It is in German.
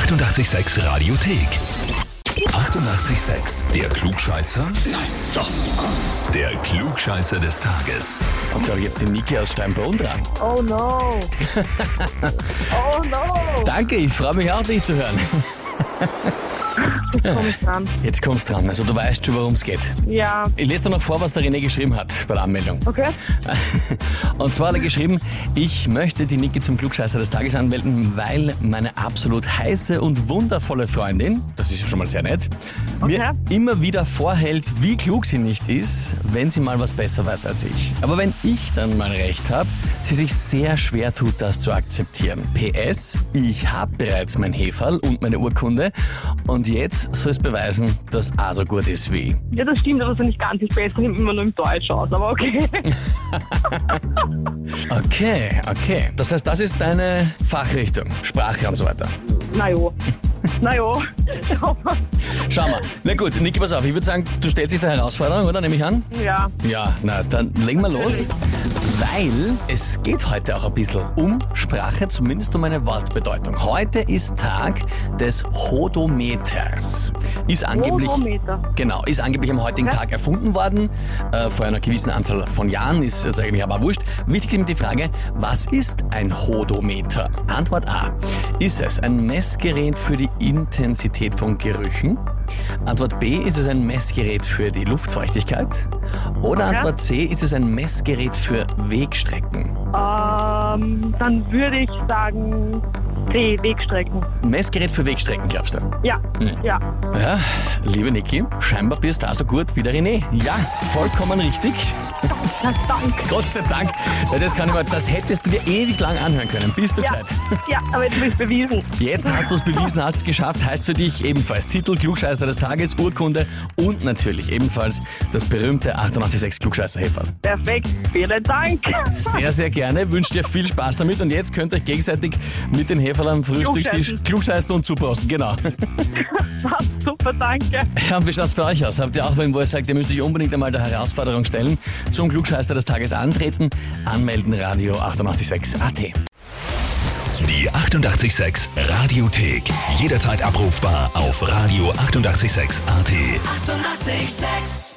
886 Radiothek. 88,6. Der Klugscheißer? Nein, doch. Der Klugscheißer des Tages. Und da habe ich jetzt die Niki aus Steinbrunn dran. Oh no. oh no. Danke, ich freue mich auch, dich zu hören. Jetzt komm ich dran. Jetzt kommst dran, also du weißt schon, worum es geht. Ja, Ich lese dir noch vor, was der René geschrieben hat bei der Anmeldung. okay. Und zwar hat er geschrieben, ich möchte die Niki zum Klugscheißer des Tages anmelden, weil meine absolut heiße und wundervolle Freundin, das ist ja schon mal sehr nett, mir Okay. immer wieder vorhält, wie klug sie nicht ist, wenn sie mal was besser weiß als ich. Aber wenn ich dann mal recht habe, sie sich sehr schwer tut, das zu akzeptieren. PS, ich habe bereits mein Heferl und meine Urkunde und jetzt soll es beweisen, dass auch so gut ist wie. Ja, das stimmt, aber so nicht ganz. Ich bessere immer nur im Deutsch aus, aber okay. Okay, okay. Das heißt, das ist deine Fachrichtung, Sprache und so weiter. Na jo. Na jo. Schau mal. Na gut, Niki, pass auf. Ich würde sagen, du stellst dich der Herausforderung, oder? Nehme ich an? ja. Ja, na, dann legen wir los. Weil es geht heute auch ein bisschen um Sprache, zumindest um eine Wortbedeutung. Heute ist Tag des Hodometers. Ist angeblich... Hodometer. Genau, ist angeblich am heutigen. Tag erfunden worden, äh, vor einer gewissen Anzahl von Jahren, ist jetzt eigentlich aber wurscht. Wichtig ist mir die Frage, was ist ein Hodometer? Antwort A. Ist es ein Messgerät für die Intensität von Gerüchen? Antwort B. Ist es ein Messgerät für die Luftfeuchtigkeit? Oder Okay. Antwort C. Ist es ein Messgerät für Wegstrecken? Ähm, dann würde ich sagen C, Wegstrecken. Messgerät für Wegstrecken, glaubst du? Ja. Hm. Ja. Ja, liebe Niki, scheinbar bist du auch so gut wie der René. Ja, vollkommen richtig. Na, Dank. Gott sei Dank. Weil Das, kann ich mal, das hättest du dir ewig lang anhören können. Bist du Ja. gescheit? Ja, aber jetzt habe ich bewiesen. Jetzt hast du es bewiesen, hast es geschafft. Heißt für dich ebenfalls Titel Klugscheißer des Tages, Urkunde und natürlich ebenfalls das berühmte 886 klugscheißer -Häferl. Perfekt. Vielen Dank. Sehr, sehr gerne. Wünsche dir viel Spaß damit und jetzt könnt ihr euch gegenseitig mit den Heferl am Frühstückstisch Klugscheißen. und zuposten. Genau. Super, danke. Ja, und wie schaut's bei euch aus? Habt ihr auch wen, wo ihr sagt, ihr müsst euch unbedingt einmal der Herausforderung stellen, zum Klugscheißer des Tages antreten, anmelden, Radio 886 AT. Die 88,6 Radiothek. Jederzeit abrufbar auf radio886.at. 88,6. Eighty-eight, sex.